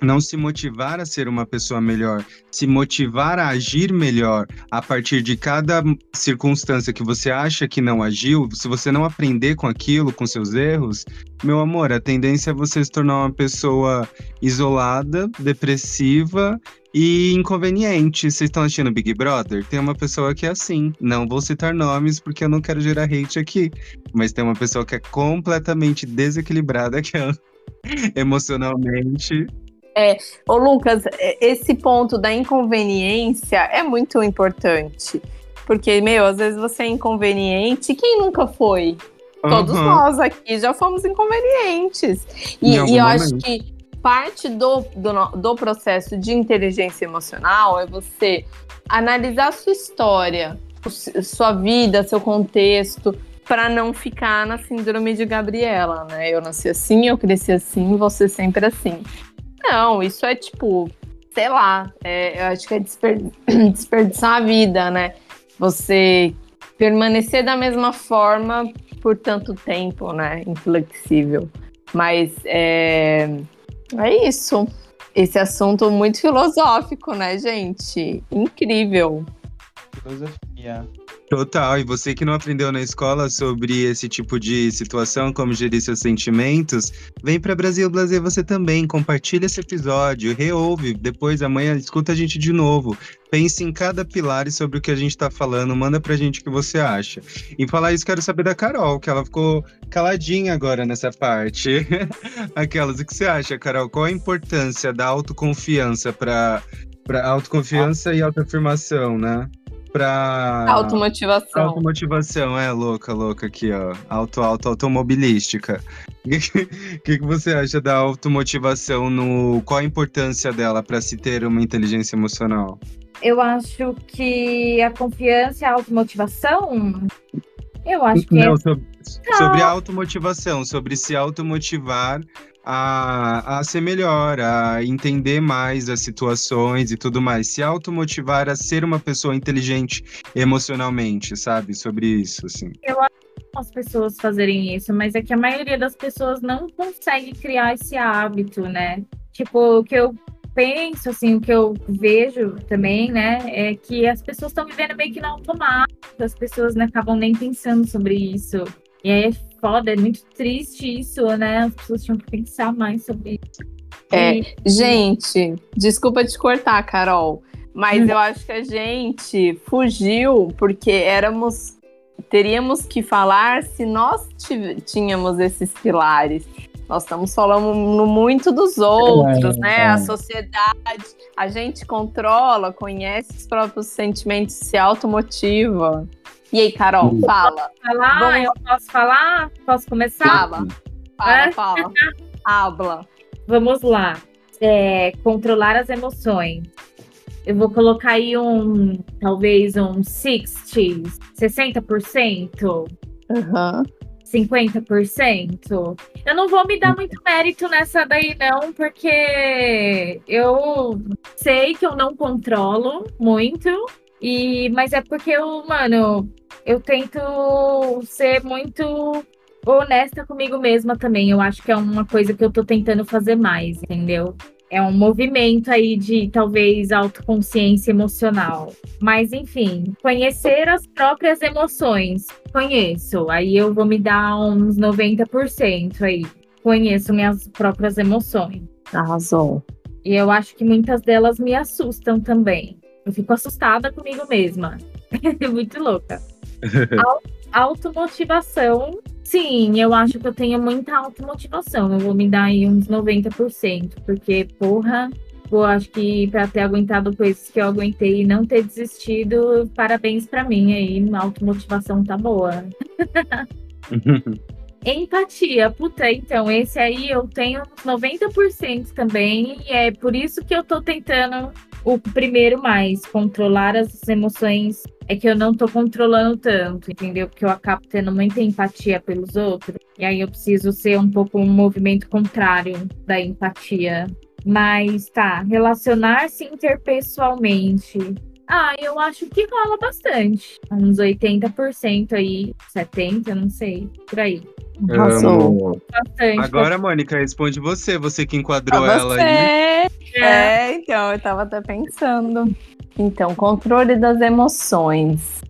não se motivar a ser uma pessoa melhor, se motivar a agir melhor a partir de cada circunstância que você acha que não agiu, se você não aprender com aquilo, com seus erros, meu amor, a tendência é você se tornar uma pessoa isolada, depressiva e inconveniente. Vocês estão assistindo Big Brother? Tem uma pessoa que é assim. Não vou citar nomes porque eu não quero gerar hate aqui. Mas tem uma pessoa que é completamente desequilibrada, que é emocionalmente é, ô Lucas, é, esse ponto da inconveniência é muito importante. Porque, meu, às vezes você é inconveniente. Quem nunca foi? Uhum. Todos nós aqui já fomos inconvenientes. E, e eu acho que parte do, do, do processo de inteligência emocional é você analisar a sua história, sua vida, seu contexto, para não ficar na síndrome de Gabriela, né? Eu nasci assim, eu cresci assim, você sempre assim. Não, isso é tipo, sei lá, é, eu acho que é desper... desperdiçar a vida, né? Você permanecer da mesma forma por tanto tempo, né? Inflexível. Mas é, é isso. Esse assunto muito filosófico, né, gente? Incrível. Filosofia. Total, e você que não aprendeu na escola sobre esse tipo de situação, como gerir seus sentimentos, vem para Brasil Blazer você também, compartilha esse episódio, reouve, depois amanhã escuta a gente de novo. Pense em cada pilar e sobre o que a gente tá falando, manda pra gente o que você acha. E falar isso, quero saber da Carol, que ela ficou caladinha agora nessa parte. Aquelas, o que você acha, Carol? Qual a importância da autoconfiança para autoconfiança e autoafirmação, né? Pra. Automotivação. Automotivação, é louca, louca aqui, ó. Auto, auto, automobilística. O que, que, que, você acha da automotivação no. Qual a importância dela para se ter uma inteligência emocional? Eu acho que a confiança e a automotivação. Eu acho que. Não, é... sobre, sobre a automotivação, sobre se automotivar a, a ser melhor, a entender mais as situações e tudo mais, se automotivar a ser uma pessoa inteligente emocionalmente, sabe? Sobre isso, assim. Eu acho as pessoas fazerem isso, mas é que a maioria das pessoas não consegue criar esse hábito, né? Tipo, o que eu penso, assim, o que eu vejo também, né, é que as pessoas estão vivendo meio que na automático, as pessoas né, acabam nem pensando sobre isso. E aí é foda, é muito triste isso, né? As pessoas tinham que pensar mais sobre isso. É, e... gente, desculpa te cortar, Carol, mas hum. eu acho que a gente fugiu porque éramos. Teríamos que falar se nós tínhamos esses pilares. Nós estamos falando muito dos outros, é, né? É. A sociedade, a gente controla, conhece os próprios sentimentos, se automotiva. E aí, Carol, fala. Falar? Vamos... Eu posso falar? Posso começar? Fala. Fala, é? fala. Habla. Vamos lá. É, controlar as emoções. eu vou colocar aí um, talvez um 60, 60%. Aham. 50%. Eu não vou me dar muito mérito nessa daí, não, porque eu sei que eu não controlo muito, e mas é porque eu, mano, eu tento ser muito honesta comigo mesma também. Eu acho que é uma coisa que eu tô tentando fazer mais, entendeu? É um movimento aí de talvez autoconsciência emocional. Mas, enfim, conhecer as próprias emoções. Conheço. Aí eu vou me dar uns 90% aí. Conheço minhas próprias emoções. Arrasou. E eu acho que muitas delas me assustam também. Eu fico assustada comigo mesma. Muito louca. Automotivação. Sim, eu acho que eu tenho muita automotivação. Eu vou me dar aí uns 90%, porque, porra, eu acho que para ter aguentado coisas que eu aguentei e não ter desistido, parabéns para mim aí. A automotivação tá boa. Empatia, puta, então esse aí eu tenho 90% também, e é por isso que eu tô tentando o primeiro mais, controlar as emoções. É que eu não tô controlando tanto, entendeu? Porque eu acabo tendo muita empatia pelos outros, e aí eu preciso ser um pouco um movimento contrário da empatia. Mas tá, relacionar-se interpessoalmente. Ah, eu acho que rola bastante. Uns 80% aí, 70%, não sei, por aí. Arrasou. Bastante. Agora, Mônica, responde você, você que enquadrou Pra ela você. aí. É, então, eu tava até pensando. Então, controle das emoções.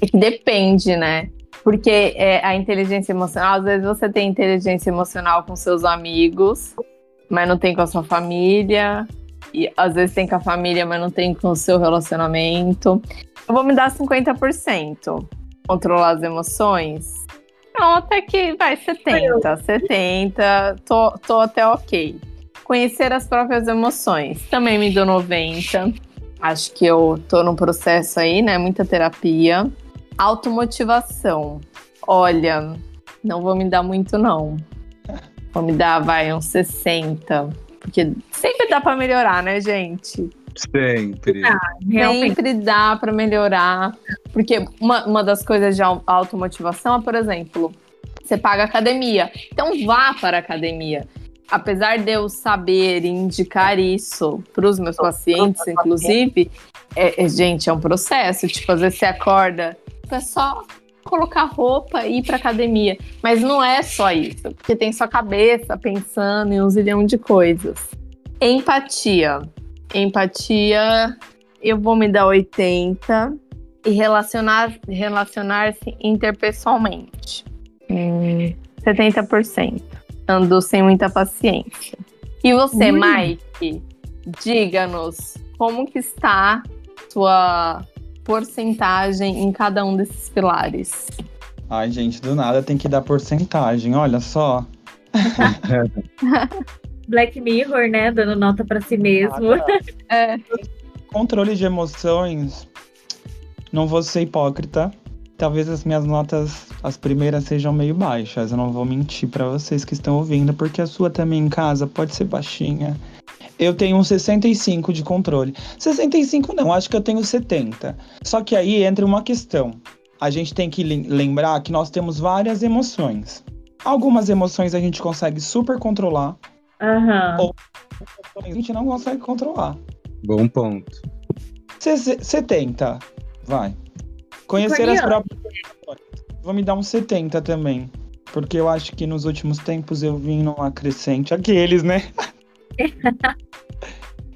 É que depende, né? Porque é, a inteligência emocional, às vezes você tem inteligência emocional com seus amigos, mas não tem com a sua família. E às vezes tem com a família, mas não tem com o seu relacionamento. Eu vou me dar 50%. Controlar as emoções. Não, até que vai 70, 70, tô, tô até ok. Conhecer as próprias emoções, também me dou 90. Acho que eu tô num processo aí, né? Muita terapia. Automotivação. Olha, não vou me dar muito, não. Vou me dar, vai, uns 60. Porque sempre dá pra melhorar, né, gente? Sempre. Realmente. Sempre dá pra melhorar. Porque uma, uma das coisas de au- automotivação é, por exemplo, você paga academia. Então vá para a academia. Apesar de eu saber e indicar isso para os meus pacientes, inclusive, é, é, gente, é um processo. Tipo, às vezes você acorda, é só colocar roupa e ir para academia. Mas não é só isso, porque tem sua cabeça pensando em um zilhão de coisas. Empatia. Empatia, eu vou me dar 80 e relacionar relacionar-se interpessoalmente. Hum, 70%. Ando sem muita paciência. E você, Ui. Mike, diga-nos como que está sua porcentagem em cada um desses pilares. Ai, gente, do nada tem que dar porcentagem, olha só. Black Mirror, né? Dando nota pra si mesmo. É, Controle de emoções, não vou ser hipócrita. Talvez as minhas notas, as primeiras, sejam meio baixas. Eu não vou mentir pra vocês que estão ouvindo, porque a sua também em casa pode ser baixinha. Eu tenho um 65 de controle. 65 não, acho que eu tenho 70. Só que aí entra uma questão. A gente tem que lem- lembrar que nós temos várias emoções. Algumas emoções a gente consegue super controlar, Aham. Ou- a gente não consegue controlar. Bom ponto. Se- 70, vai. Conhecer as próprias. Vou me dar um 70 também. Porque eu acho que nos últimos tempos eu vim numa crescente. Aqueles, né?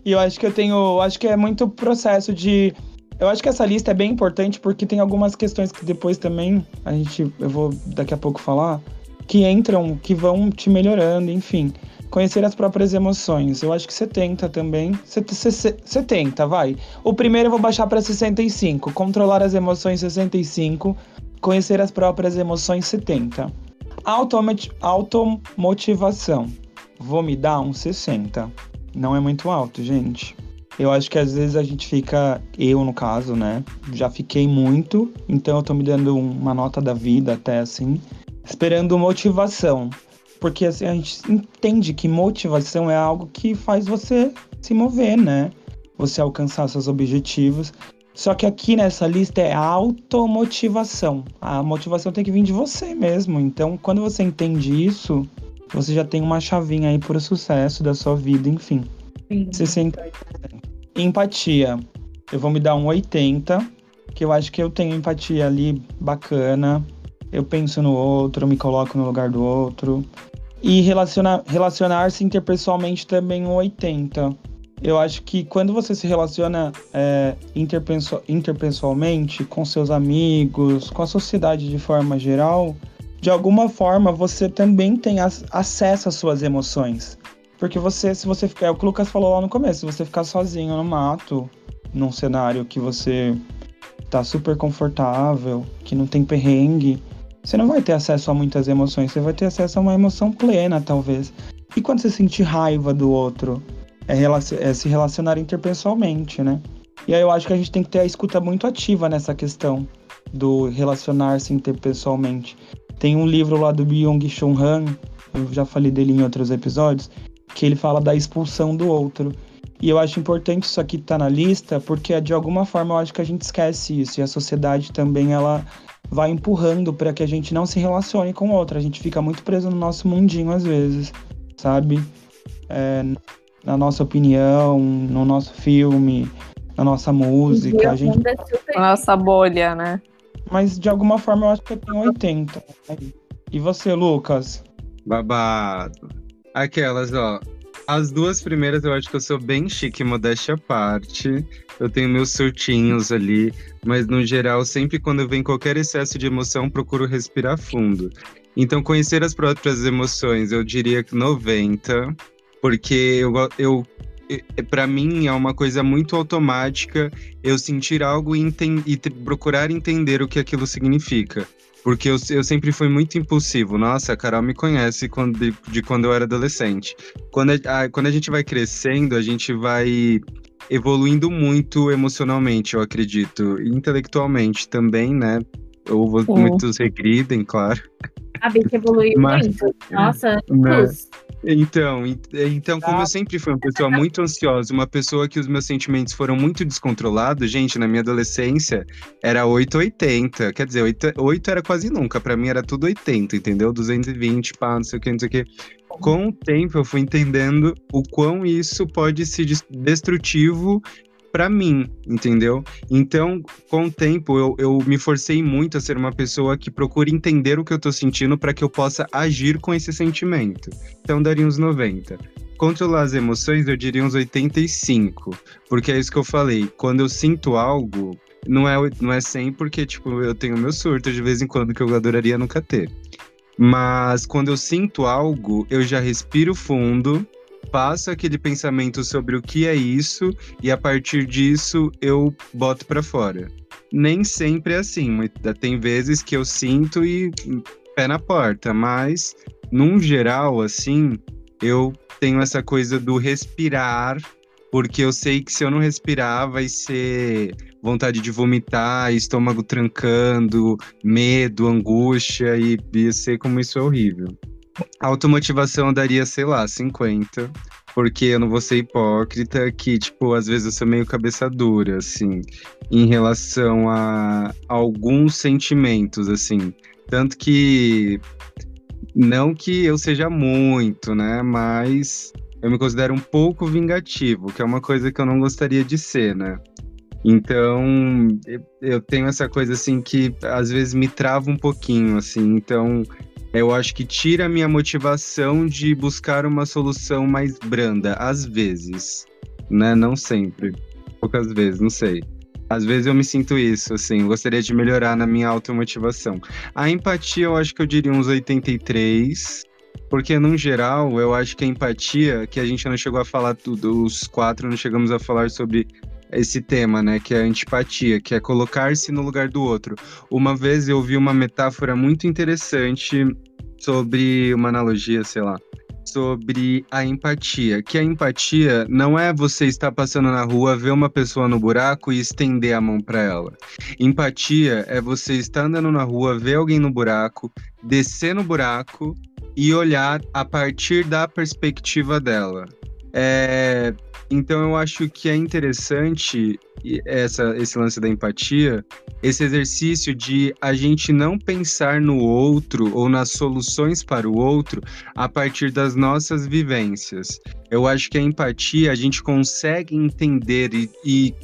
e eu acho que eu tenho. eu Acho que é muito processo de. Eu acho que essa lista é bem importante porque tem algumas questões que depois também a gente. Eu vou daqui a pouco falar. Que entram, que vão te melhorando, enfim. Conhecer as próprias emoções. Eu acho que 70 também. Set- se- 70, vai. O primeiro eu vou baixar para 65. Controlar as emoções 65. Conhecer as próprias emoções 70. Automati- automotivação. Vou me dar um 60. Não é muito alto, gente. Eu acho que às vezes a gente fica, eu no caso, né? Já fiquei muito, então eu tô me dando uma nota da vida até assim, esperando motivação. Porque assim, a gente entende que motivação é algo que faz você se mover, né? você alcançar seus objetivos. Só que aqui nessa lista é automotivação. A motivação tem que vir de você mesmo. Então, quando você entende isso, você já tem uma chavinha aí para o sucesso da sua vida, enfim. Sim. Você senta aí. Empatia. Eu vou me dar um 80, que eu acho que eu tenho empatia ali bacana. Eu penso no outro, me coloco no lugar do outro. E relacionar, relacionar-se interpessoalmente também um 80. Eu acho que quando você se relaciona é, interpessoalmente com seus amigos, com a sociedade de forma geral, de alguma forma você também tem acesso às suas emoções. Porque você, se você ficar, é o que o Lucas falou lá no começo, se você ficar sozinho no mato, num cenário que você tá super confortável, que não tem perrengue, você não vai ter acesso a muitas emoções, você vai ter acesso a uma emoção plena, talvez. E quando você sentir raiva do outro, é, é se relacionar interpessoalmente, né? E aí eu acho que a gente tem que ter a escuta muito ativa nessa questão do relacionar-se interpessoalmente. Tem um livro lá do Byung-Chul Han, eu já falei dele em outros episódios, que ele fala da expulsão do outro. E eu acho importante isso aqui estar tá na lista, porque de alguma forma eu acho que a gente esquece isso. E a sociedade também ela vai empurrando para que a gente não se relacione com outra. A gente fica muito preso no nosso mundinho às vezes, sabe? É, na nossa opinião, no nosso filme, na nossa música. A gente... Na nossa bolha, né? Mas de alguma forma eu acho que eu tenho 80. E você, Lucas? Babado. Aquelas, ó. As duas primeiras eu acho que eu sou bem chique, modéstia à parte. Eu tenho meus surtinhos ali, mas no geral, sempre quando vem qualquer excesso de emoção, procuro respirar fundo. Então, conhecer as próprias emoções, eu diria que 90, porque eu, eu para mim é uma coisa muito automática eu sentir algo e, e procurar entender o que aquilo significa. Porque eu, eu sempre fui muito impulsivo. Nossa, a Carol me conhece quando, de, de quando eu era adolescente. Quando a, quando a gente vai crescendo, a gente vai evoluindo muito emocionalmente, eu acredito. intelectualmente também, né? Ou muitos regridem, claro. A que evoluiu Mas, muito. Nossa, né? Então, então, como eu sempre fui uma pessoa muito ansiosa, uma pessoa que os meus sentimentos foram muito descontrolados, gente, na minha adolescência era 880. Quer dizer, 8, 8 era quase nunca. Para mim era tudo 80, entendeu? 220, pá, não sei o que, não sei o que. Com o tempo eu fui entendendo o quão isso pode ser destrutivo para mim, entendeu? Então, com o tempo, eu, eu me forcei muito a ser uma pessoa que procura entender o que eu tô sentindo para que eu possa agir com esse sentimento. Então, daria uns 90. Controlar as emoções, eu diria uns 85. Porque é isso que eu falei. Quando eu sinto algo, não é, não é 100 porque, tipo, eu tenho meu surto de vez em quando que eu adoraria nunca ter. Mas quando eu sinto algo, eu já respiro fundo passo aquele pensamento sobre o que é isso e a partir disso eu boto para fora. Nem sempre é assim, tem vezes que eu sinto e pé na porta, mas num geral assim, eu tenho essa coisa do respirar, porque eu sei que se eu não respirar vai ser vontade de vomitar, estômago trancando, medo, angústia e ia ser como isso é horrível. Automotivação daria, sei lá, 50. Porque eu não vou ser hipócrita, que, tipo, às vezes eu sou meio cabeça dura, assim, em relação a alguns sentimentos, assim. Tanto que. Não que eu seja muito, né? Mas eu me considero um pouco vingativo, que é uma coisa que eu não gostaria de ser, né? Então, eu tenho essa coisa assim que às vezes me trava um pouquinho, assim. Então, eu acho que tira a minha motivação de buscar uma solução mais branda, às vezes, né? Não sempre, poucas vezes, não sei. Às vezes eu me sinto isso, assim, gostaria de melhorar na minha automotivação. A empatia, eu acho que eu diria uns 83, porque no geral, eu acho que a empatia, que a gente não chegou a falar tudo, os quatro não chegamos a falar sobre esse tema, né, que é a antipatia, que é colocar-se no lugar do outro. Uma vez eu vi uma metáfora muito interessante sobre uma analogia, sei lá, sobre a empatia, que a empatia não é você estar passando na rua, ver uma pessoa no buraco e estender a mão para ela. Empatia é você estar andando na rua, ver alguém no buraco, descer no buraco e olhar a partir da perspectiva dela. É, Então eu acho que é interessante essa, esse lance da empatia, esse exercício de a gente não pensar no outro ou nas soluções para o outro a partir das nossas vivências. Eu acho que a empatia a gente consegue entender e, e,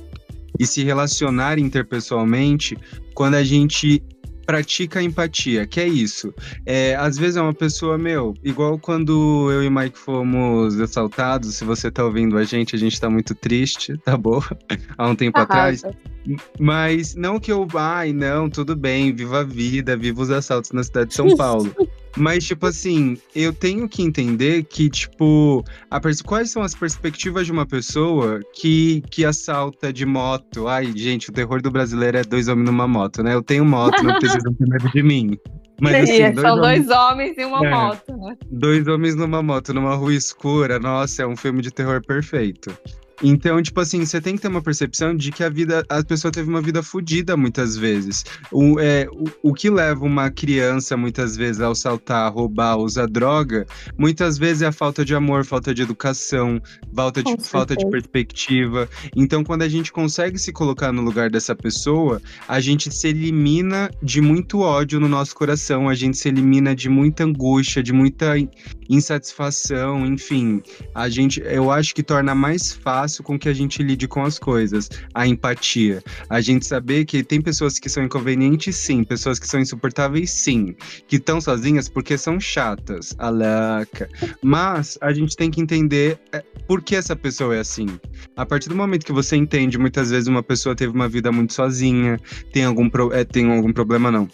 e se relacionar interpessoalmente quando a gente pratica a empatia, que é isso. É, às vezes é uma pessoa, meu, igual quando eu e Mike fomos assaltados, se você tá ouvindo a gente, a gente tá muito triste, tá bom? Há um tempo atrás. Mas não que eu, ai, não, tudo bem, viva a vida, viva os assaltos na cidade de São Paulo. Mas, tipo assim, eu tenho que entender que, tipo, a, quais são as perspectivas de uma pessoa que, que assalta de moto? Ai, gente, o terror do brasileiro é dois homens numa moto, né? Eu tenho moto, não precisam ter medo de mim. Mas, assim, dois são homens... dois homens e uma é, moto, né? Dois homens numa moto, numa rua escura. Nossa, é um filme de terror perfeito. Então, tipo assim, você tem que ter uma percepção de que a vida, a pessoa teve uma vida fodida muitas vezes. O, é, o, o que leva uma criança, muitas vezes, a assaltar, roubar, usar droga, muitas vezes é a falta de amor, falta de educação, falta de, falta de perspectiva. Então, quando a gente consegue se colocar no lugar dessa pessoa, a gente se elimina de muito ódio no nosso coração, a gente se elimina de muita angústia, de muita insatisfação, enfim. A gente, eu acho que torna mais fácil fácil com que a gente lide com as coisas. A empatia. A gente saber que tem pessoas que são inconvenientes, sim. Pessoas que são insuportáveis, sim. Que estão sozinhas porque são chatas. Alaca. Mas a gente tem que entender é, por que essa pessoa é assim. A partir do momento que você entende, muitas vezes uma pessoa teve uma vida muito sozinha, tem algum, pro, é, tem algum problema, não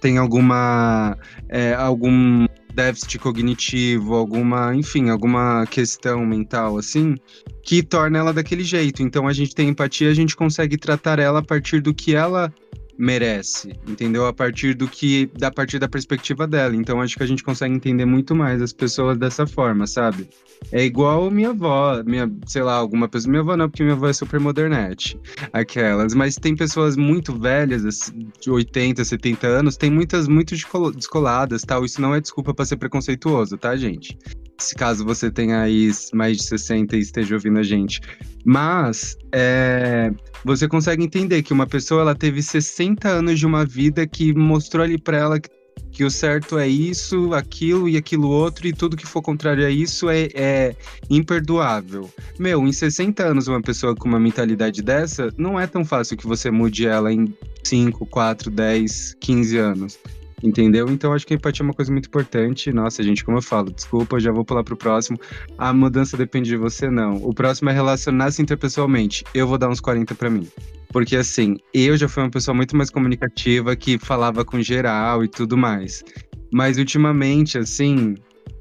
tem alguma é, algum déficit cognitivo, alguma, enfim, alguma questão mental assim, que torna ela daquele jeito. Então a gente tem empatia, a gente consegue tratar ela a partir do que ela merece, entendeu? A partir do que, da partir da perspectiva dela. Então acho que a gente consegue entender muito mais as pessoas dessa forma, sabe? É igual minha avó, minha, sei lá, alguma pessoa, minha avó não, porque minha avó é super modernete, aquelas, mas tem pessoas muito velhas, assim, de 80, 70 anos, tem muitas muito descoladas, tal. Isso não é desculpa para ser preconceituoso, tá, gente? Se caso você tenha aí mais de 60 e esteja ouvindo a gente. Mas é, você consegue entender que uma pessoa ela teve 60 anos de uma vida que mostrou ali para ela que, que, o certo é isso, aquilo e aquilo outro, e tudo que for contrário a isso é, é imperdoável. Meu, em 60 anos, uma pessoa com uma mentalidade dessa, não é tão fácil que você mude ela em 5, 4, 10, 15 anos. Entendeu? Então acho que a empatia é uma coisa muito importante. Nossa, gente, como eu falo, desculpa, já vou pular pro próximo. A mudança depende de você, não. O próximo é relacionar-se interpessoalmente. Eu vou dar uns 40 para mim. Porque assim, eu já fui uma pessoa muito mais comunicativa que falava com geral e tudo mais. Mas ultimamente, assim,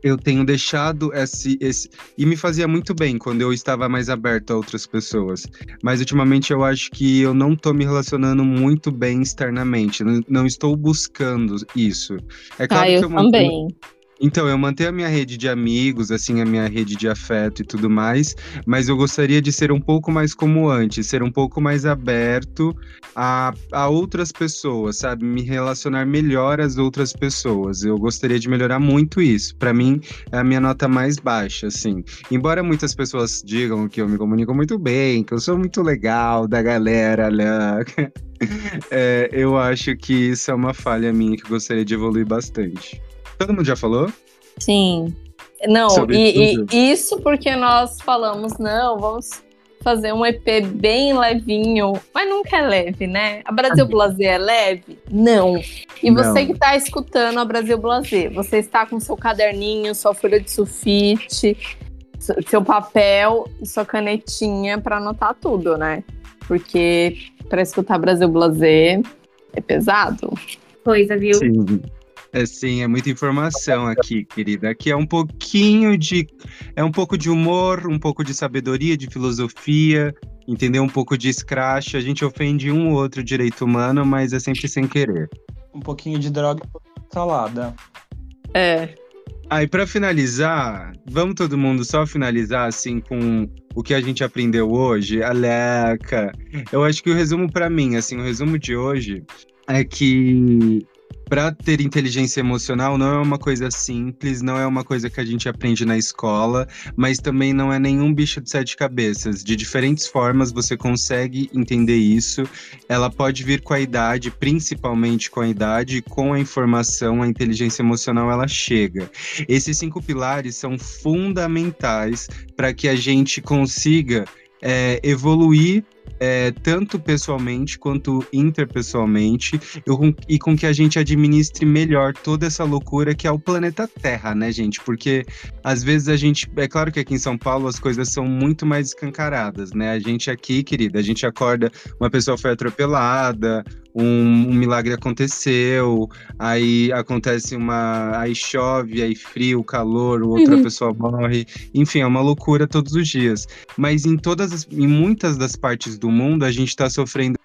eu tenho deixado esse, esse. E me fazia muito bem quando eu estava mais aberto a outras pessoas. Mas ultimamente eu acho que eu não estou me relacionando muito bem externamente. Não, não estou buscando isso. É claro ah, eu que eu também. Então, eu mantenho a minha rede de amigos, assim, a minha rede de afeto e tudo mais, mas eu gostaria de ser um pouco mais como antes, ser um pouco mais aberto a, a outras pessoas, sabe? Me relacionar melhor às outras pessoas. Eu gostaria de melhorar muito isso. Para mim, é a minha nota mais baixa, assim. Embora muitas pessoas digam que eu me comunico muito bem, que eu sou muito legal da galera, né? é, eu acho que isso é uma falha minha que eu gostaria de evoluir bastante. Todo mundo já falou? Sim. Não, e, e, isso porque nós falamos, não, vamos fazer um EP bem levinho, mas nunca é leve, né? A Brasil Blazer é leve? Não. E não. você que está escutando a Brasil Blazer, você está com seu caderninho, sua folha de sulfite, seu papel e sua canetinha para anotar tudo, né? Porque para escutar Brasil Blazer é pesado. Coisa, viu? Sim. É sim, é muita informação aqui, querida. Aqui é um pouquinho de. É um pouco de humor, um pouco de sabedoria, de filosofia, entendeu? Um pouco de scratch. A gente ofende um ou outro direito humano, mas é sempre sem querer. Um pouquinho de droga e salada. É. Aí, ah, para finalizar, vamos todo mundo só finalizar assim com o que a gente aprendeu hoje? Aleca, eu acho que o resumo para mim, assim, o resumo de hoje é que para ter inteligência emocional não é uma coisa simples, não é uma coisa que a gente aprende na escola, mas também não é nenhum bicho de sete cabeças. De diferentes formas você consegue entender isso. Ela pode vir com a idade, principalmente com a idade, com a informação, a inteligência emocional ela chega. Esses cinco pilares são fundamentais para que a gente consiga é, evoluir é, tanto pessoalmente quanto interpessoalmente e com que a gente administre melhor toda essa loucura que é o planeta Terra, né, gente? Porque às vezes a gente. É claro que aqui em São Paulo as coisas são muito mais escancaradas, né? A gente aqui, querida, a gente acorda, uma pessoa foi atropelada, um, um, milagre aconteceu, aí acontece uma. Aí chove, aí frio, calor, outra uhum. pessoa morre. Enfim, é uma loucura todos os dias. Mas em todas as, em muitas das partes do mundo, a gente está sofrendo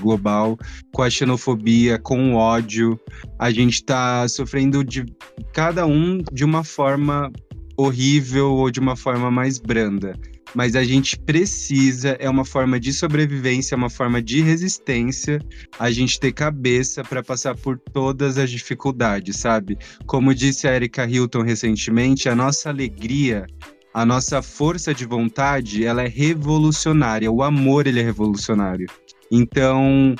global, com a xenofobia, com o ódio. A gente está sofrendo de cada um de uma forma horrível ou de uma forma mais branda mas a gente precisa, é uma forma de sobrevivência, é uma forma de resistência, a gente ter cabeça para passar por todas as dificuldades, sabe? Como disse a Erika Hilton recentemente, a nossa alegria a nossa força de vontade, ela é revolucionária, o amor ele é revolucionário. Então,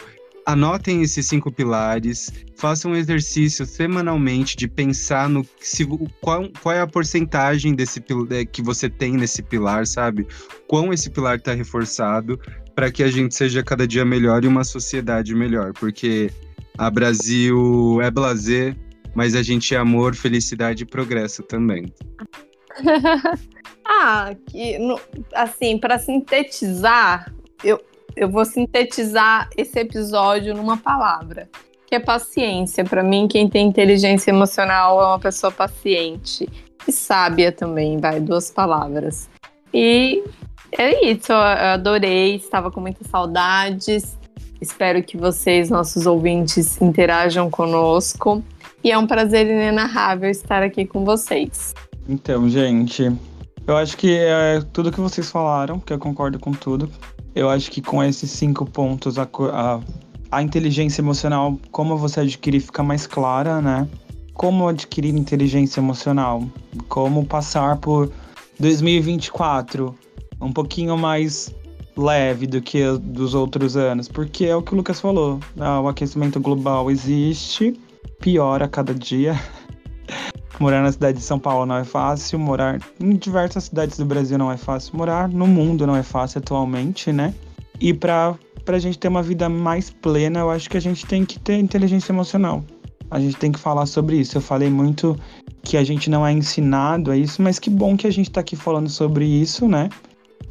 anotem esses cinco pilares, façam um exercício semanalmente de pensar no se, qual, qual é a porcentagem desse é, que você tem nesse pilar, sabe? Quão esse pilar está reforçado para que a gente seja cada dia melhor e uma sociedade melhor, porque a Brasil é blazer, mas a gente é amor, felicidade e progresso também. ah, que, no, assim, para sintetizar, eu, eu vou sintetizar esse episódio numa palavra, que é paciência. Para mim, quem tem inteligência emocional é uma pessoa paciente e sábia também, vai, duas palavras. E é isso, eu adorei, estava com muitas saudades. Espero que vocês, nossos ouvintes, interajam conosco. E é um prazer inenarrável estar aqui com vocês. Então, gente, eu acho que é tudo que vocês falaram, que eu concordo com tudo. Eu acho que com esses cinco pontos, a, a, a inteligência emocional, como você adquirir, fica mais clara, né? Como adquirir inteligência emocional? Como passar por 2024 um pouquinho mais leve do que dos outros anos? Porque é o que o Lucas falou: ah, o aquecimento global existe, piora a cada dia. Morar na cidade de São Paulo não é fácil, morar em diversas cidades do Brasil não é fácil, morar no mundo não é fácil atualmente, né? E para a gente ter uma vida mais plena, eu acho que a gente tem que ter inteligência emocional. A gente tem que falar sobre isso. Eu falei muito que a gente não é ensinado a isso, mas que bom que a gente está aqui falando sobre isso, né?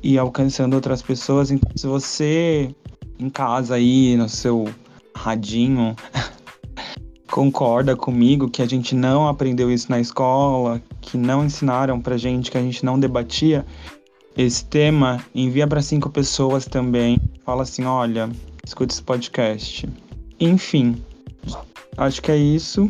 E alcançando outras pessoas. Então, se você em casa aí, no seu radinho, concorda comigo que a gente não aprendeu isso na escola, que não ensinaram pra gente, que a gente não debatia esse tema, envia para cinco pessoas também. Fala assim: olha, escuta esse podcast. Enfim, acho que é isso.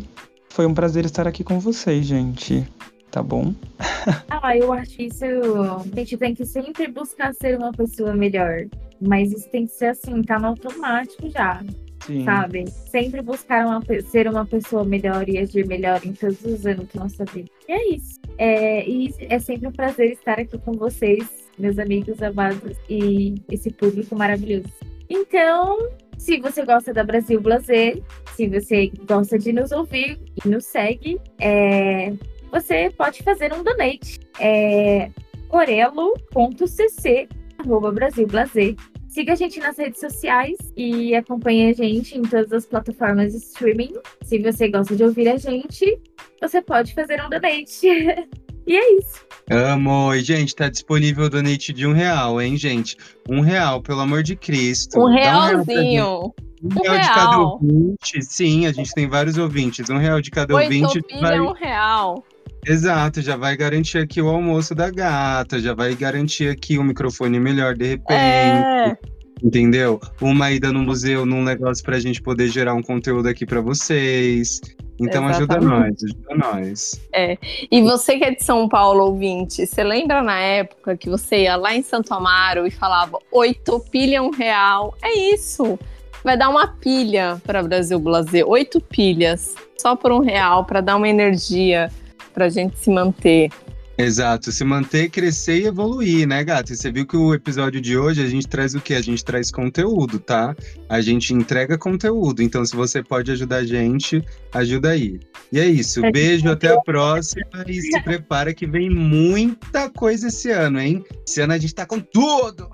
Foi um prazer estar aqui com vocês, gente. Tá bom? ah, eu acho isso. A gente tem que sempre buscar ser uma pessoa melhor. Mas isso tem que ser assim, tá no automático já. Sim. sabe? Sempre buscar uma, ser uma pessoa melhor e agir melhor em todos os anos da nossa vida. E é isso. É, e é sempre um prazer estar aqui com vocês, meus amigos amados e esse público maravilhoso. Então, se você gosta da Brasil Blazer, se você gosta de nos ouvir e nos segue, é, você pode fazer um donate. É orelo.cc arroba Brasil Blazer. Siga a gente nas redes sociais e acompanhe a gente em todas as plataformas de streaming. Se você gosta de ouvir a gente, você pode fazer um donate. e é isso. Amo! E, gente, tá disponível o donate de um real, hein, gente? Um real, pelo amor de Cristo. Um realzinho. Um, um real, de cada ouvinte. Sim, a gente tem vários ouvintes. Um real de cada Oito ouvinte. Vai... um real. Exato, já vai garantir aqui o almoço da gata, já vai garantir aqui um microfone melhor de repente. É. Entendeu? Uma ida no museu, num negócio pra gente poder gerar um conteúdo aqui para vocês. Então Exatamente. ajuda nós, ajuda nós. É. E você que é de São Paulo, ouvinte, você lembra na época que você ia lá em Santo Amaro e falava oito pilha um real? É isso. vai dar uma pilha para Brasil Blazer, oito pilhas, só por um real, para dar uma energia pra gente se manter. Exato, se manter, crescer e evoluir, né, gato? E você viu que o episódio de hoje a gente traz o quê? A gente traz conteúdo, tá? A gente entrega conteúdo. Então, se você pode ajudar a gente, ajuda aí. E é isso. Beijo, até a próxima e se prepara que vem muita coisa esse ano, hein? Esse ano a gente tá com tudo!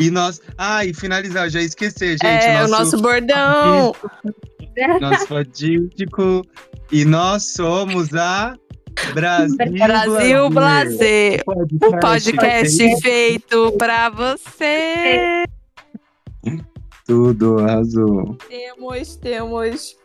E nós. Ah, e finalizar, eu já esqueci, gente. É, o nosso bordão! Nosso fadídico. E nós somos a. Brasil, Brasil Blazer, o podcast feito pra você. Tudo, arrasou. Temos, temos.